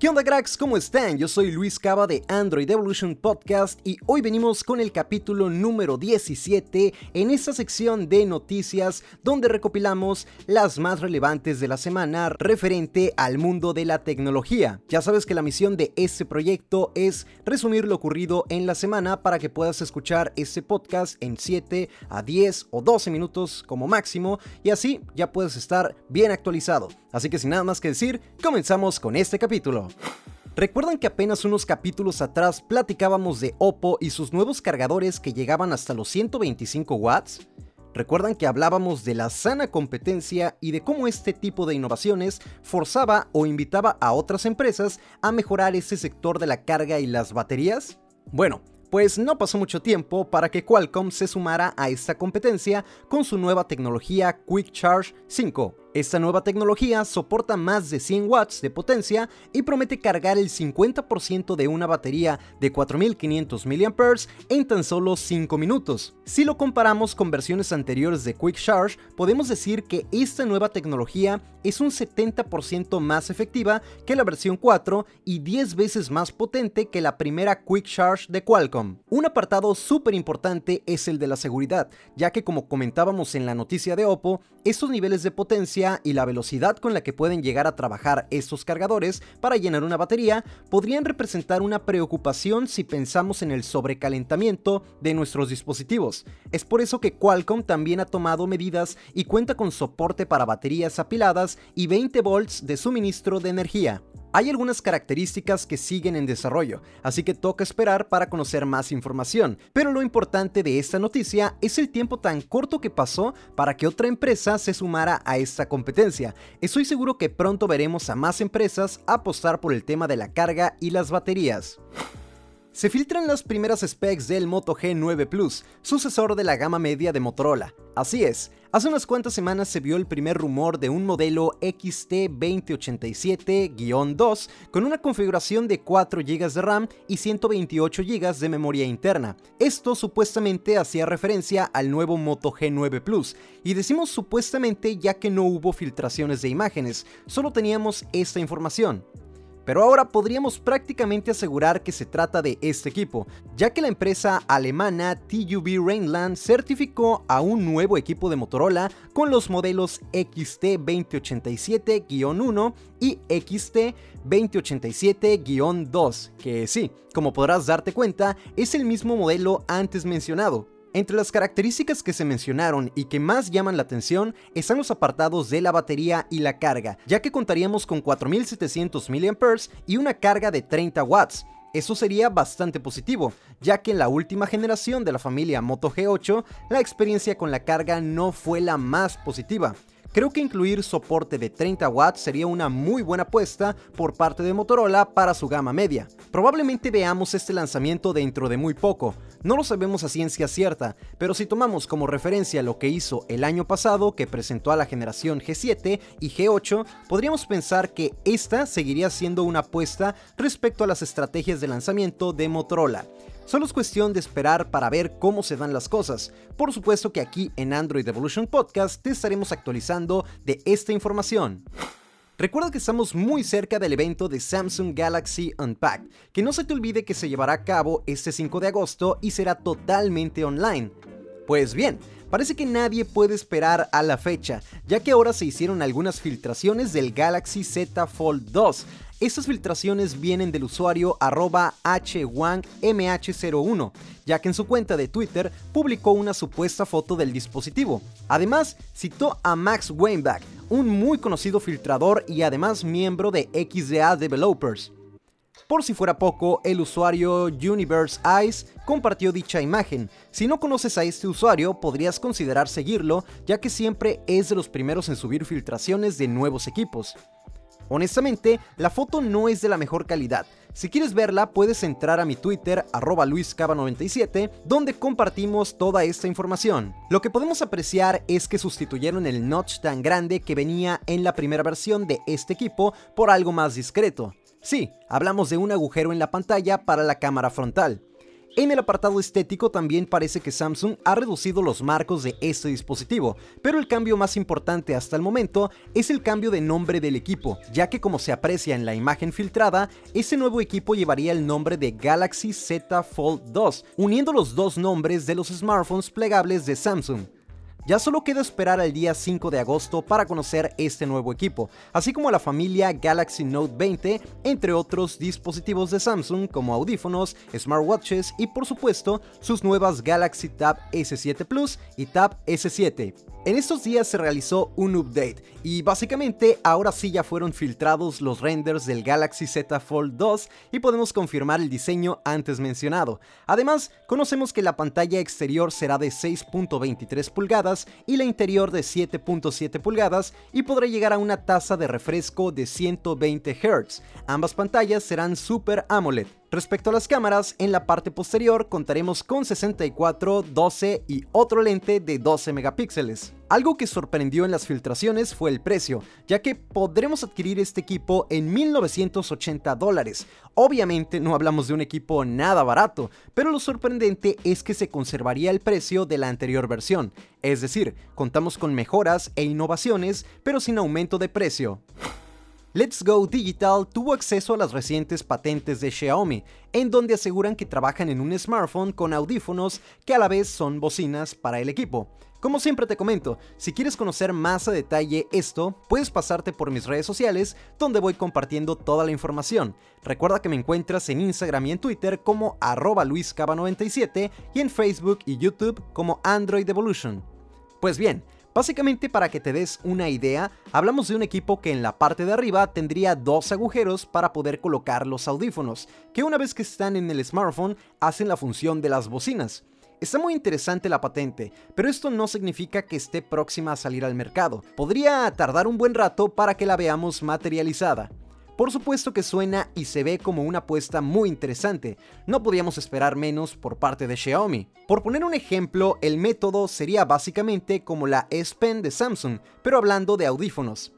¿Qué onda cracks? ¿Cómo están? Yo soy Luis Cava de Android Evolution Podcast y hoy venimos con el capítulo número 17 en esta sección de noticias donde recopilamos las más relevantes de la semana referente al mundo de la tecnología. Ya sabes que la misión de este proyecto es resumir lo ocurrido en la semana para que puedas escuchar este podcast en 7 a 10 o 12 minutos como máximo y así ya puedes estar bien actualizado. Así que sin nada más que decir, comenzamos con este capítulo. ¿Recuerdan que apenas unos capítulos atrás platicábamos de Oppo y sus nuevos cargadores que llegaban hasta los 125 watts? ¿Recuerdan que hablábamos de la sana competencia y de cómo este tipo de innovaciones forzaba o invitaba a otras empresas a mejorar ese sector de la carga y las baterías? Bueno, pues no pasó mucho tiempo para que Qualcomm se sumara a esta competencia con su nueva tecnología Quick Charge 5, esta nueva tecnología soporta más de 100 watts de potencia y promete cargar el 50% de una batería de 4500 mAh en tan solo 5 minutos. Si lo comparamos con versiones anteriores de Quick Charge, podemos decir que esta nueva tecnología es un 70% más efectiva que la versión 4 y 10 veces más potente que la primera Quick Charge de Qualcomm. Un apartado súper importante es el de la seguridad, ya que como comentábamos en la noticia de Oppo, estos niveles de potencia y la velocidad con la que pueden llegar a trabajar estos cargadores para llenar una batería podrían representar una preocupación si pensamos en el sobrecalentamiento de nuestros dispositivos. Es por eso que Qualcomm también ha tomado medidas y cuenta con soporte para baterías apiladas y 20 volts de suministro de energía. Hay algunas características que siguen en desarrollo, así que toca esperar para conocer más información, pero lo importante de esta noticia es el tiempo tan corto que pasó para que otra empresa se sumara a esta competencia. Estoy seguro que pronto veremos a más empresas apostar por el tema de la carga y las baterías. Se filtran las primeras specs del Moto G9 Plus, sucesor de la gama media de Motorola. Así es, hace unas cuantas semanas se vio el primer rumor de un modelo XT2087-2 con una configuración de 4 GB de RAM y 128 GB de memoria interna. Esto supuestamente hacía referencia al nuevo Moto G9 Plus, y decimos supuestamente ya que no hubo filtraciones de imágenes, solo teníamos esta información pero ahora podríamos prácticamente asegurar que se trata de este equipo, ya que la empresa alemana TUV Rainland certificó a un nuevo equipo de Motorola con los modelos XT2087-1 y XT2087-2, que sí, como podrás darte cuenta, es el mismo modelo antes mencionado. Entre las características que se mencionaron y que más llaman la atención están los apartados de la batería y la carga, ya que contaríamos con 4700 mAh y una carga de 30 watts. Eso sería bastante positivo, ya que en la última generación de la familia Moto G8 la experiencia con la carga no fue la más positiva. Creo que incluir soporte de 30 watts sería una muy buena apuesta por parte de Motorola para su gama media. Probablemente veamos este lanzamiento dentro de muy poco, no lo sabemos a ciencia cierta, pero si tomamos como referencia lo que hizo el año pasado que presentó a la generación G7 y G8, podríamos pensar que esta seguiría siendo una apuesta respecto a las estrategias de lanzamiento de Motorola. Solo es cuestión de esperar para ver cómo se dan las cosas. Por supuesto que aquí en Android Evolution Podcast te estaremos actualizando de esta información. Recuerda que estamos muy cerca del evento de Samsung Galaxy Unpacked, que no se te olvide que se llevará a cabo este 5 de agosto y será totalmente online. Pues bien, parece que nadie puede esperar a la fecha, ya que ahora se hicieron algunas filtraciones del Galaxy Z Fold 2, estas filtraciones vienen del usuario arroba hwangmh01, ya que en su cuenta de Twitter publicó una supuesta foto del dispositivo. Además, citó a Max Weinbach, un muy conocido filtrador y además miembro de XDA Developers. Por si fuera poco, el usuario Universe Eyes compartió dicha imagen. Si no conoces a este usuario, podrías considerar seguirlo, ya que siempre es de los primeros en subir filtraciones de nuevos equipos. Honestamente, la foto no es de la mejor calidad. Si quieres verla, puedes entrar a mi Twitter, arroba luiscaba97, donde compartimos toda esta información. Lo que podemos apreciar es que sustituyeron el notch tan grande que venía en la primera versión de este equipo por algo más discreto. Sí, hablamos de un agujero en la pantalla para la cámara frontal. En el apartado estético también parece que Samsung ha reducido los marcos de este dispositivo, pero el cambio más importante hasta el momento es el cambio de nombre del equipo, ya que como se aprecia en la imagen filtrada, ese nuevo equipo llevaría el nombre de Galaxy Z Fold 2, uniendo los dos nombres de los smartphones plegables de Samsung. Ya solo queda esperar al día 5 de agosto para conocer este nuevo equipo, así como la familia Galaxy Note 20, entre otros dispositivos de Samsung como audífonos, smartwatches y por supuesto sus nuevas Galaxy Tab S7 Plus y Tab S7. En estos días se realizó un update y básicamente ahora sí ya fueron filtrados los renders del Galaxy Z Fold 2 y podemos confirmar el diseño antes mencionado. Además, conocemos que la pantalla exterior será de 6.23 pulgadas y la interior de 7.7 pulgadas y podrá llegar a una tasa de refresco de 120 Hz. Ambas pantallas serán Super AMOLED. Respecto a las cámaras, en la parte posterior contaremos con 64, 12 y otro lente de 12 megapíxeles. Algo que sorprendió en las filtraciones fue el precio, ya que podremos adquirir este equipo en 1980 dólares. Obviamente no hablamos de un equipo nada barato, pero lo sorprendente es que se conservaría el precio de la anterior versión, es decir, contamos con mejoras e innovaciones, pero sin aumento de precio. Let's Go Digital tuvo acceso a las recientes patentes de Xiaomi, en donde aseguran que trabajan en un smartphone con audífonos que a la vez son bocinas para el equipo. Como siempre te comento, si quieres conocer más a detalle esto, puedes pasarte por mis redes sociales donde voy compartiendo toda la información. Recuerda que me encuentras en Instagram y en Twitter como arroba luiscaba97 y en Facebook y YouTube como Android Evolution. Pues bien, Básicamente para que te des una idea, hablamos de un equipo que en la parte de arriba tendría dos agujeros para poder colocar los audífonos, que una vez que están en el smartphone hacen la función de las bocinas. Está muy interesante la patente, pero esto no significa que esté próxima a salir al mercado. Podría tardar un buen rato para que la veamos materializada. Por supuesto que suena y se ve como una apuesta muy interesante, no podíamos esperar menos por parte de Xiaomi. Por poner un ejemplo, el método sería básicamente como la S Pen de Samsung, pero hablando de audífonos.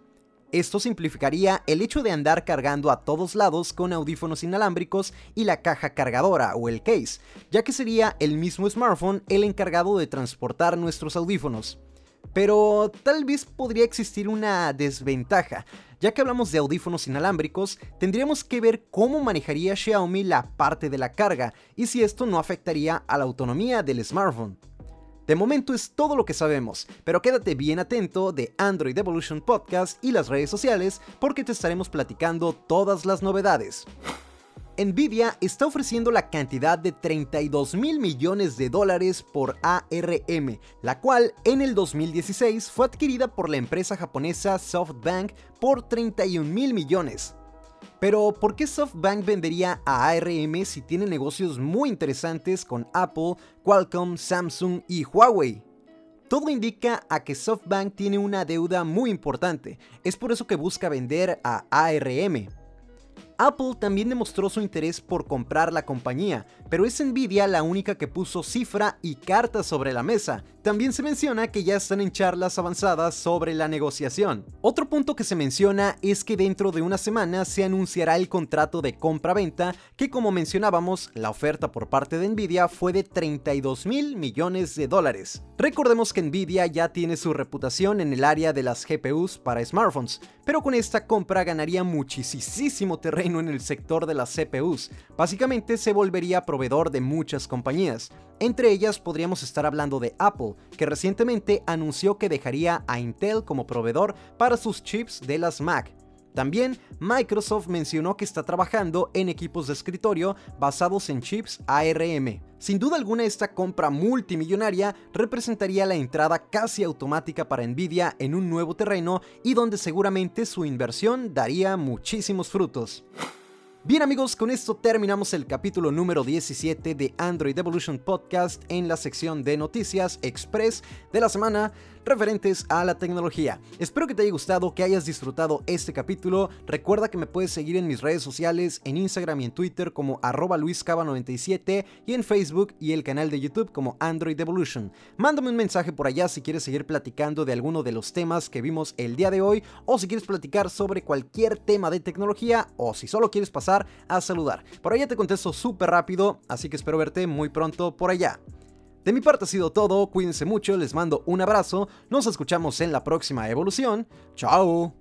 Esto simplificaría el hecho de andar cargando a todos lados con audífonos inalámbricos y la caja cargadora o el case, ya que sería el mismo smartphone el encargado de transportar nuestros audífonos. Pero tal vez podría existir una desventaja, ya que hablamos de audífonos inalámbricos, tendríamos que ver cómo manejaría Xiaomi la parte de la carga y si esto no afectaría a la autonomía del smartphone. De momento es todo lo que sabemos, pero quédate bien atento de Android Evolution Podcast y las redes sociales porque te estaremos platicando todas las novedades. Nvidia está ofreciendo la cantidad de 32 mil millones de dólares por ARM, la cual en el 2016 fue adquirida por la empresa japonesa SoftBank por 31 mil millones. Pero, ¿por qué SoftBank vendería a ARM si tiene negocios muy interesantes con Apple, Qualcomm, Samsung y Huawei? Todo indica a que SoftBank tiene una deuda muy importante, es por eso que busca vender a ARM. Apple también demostró su interés por comprar la compañía, pero es Nvidia la única que puso cifra y cartas sobre la mesa. También se menciona que ya están en charlas avanzadas sobre la negociación. Otro punto que se menciona es que dentro de una semana se anunciará el contrato de compra-venta que como mencionábamos, la oferta por parte de Nvidia fue de 32 mil millones de dólares. Recordemos que Nvidia ya tiene su reputación en el área de las GPUs para smartphones, pero con esta compra ganaría muchísimo terreno en el sector de las CPUs. Básicamente se volvería proveedor de muchas compañías. Entre ellas podríamos estar hablando de Apple, que recientemente anunció que dejaría a Intel como proveedor para sus chips de las Mac. También Microsoft mencionó que está trabajando en equipos de escritorio basados en chips ARM. Sin duda alguna esta compra multimillonaria representaría la entrada casi automática para Nvidia en un nuevo terreno y donde seguramente su inversión daría muchísimos frutos. Bien amigos, con esto terminamos el capítulo número 17 de Android Evolution Podcast en la sección de noticias express de la semana referentes a la tecnología. Espero que te haya gustado, que hayas disfrutado este capítulo. Recuerda que me puedes seguir en mis redes sociales, en Instagram y en Twitter como arroba luiscaba97 y en Facebook y el canal de YouTube como Android Evolution. Mándame un mensaje por allá si quieres seguir platicando de alguno de los temas que vimos el día de hoy o si quieres platicar sobre cualquier tema de tecnología o si solo quieres pasar pasar a saludar. Por allá te contesto súper rápido, así que espero verte muy pronto por allá. De mi parte ha sido todo, cuídense mucho, les mando un abrazo, nos escuchamos en la próxima evolución. ¡Chao!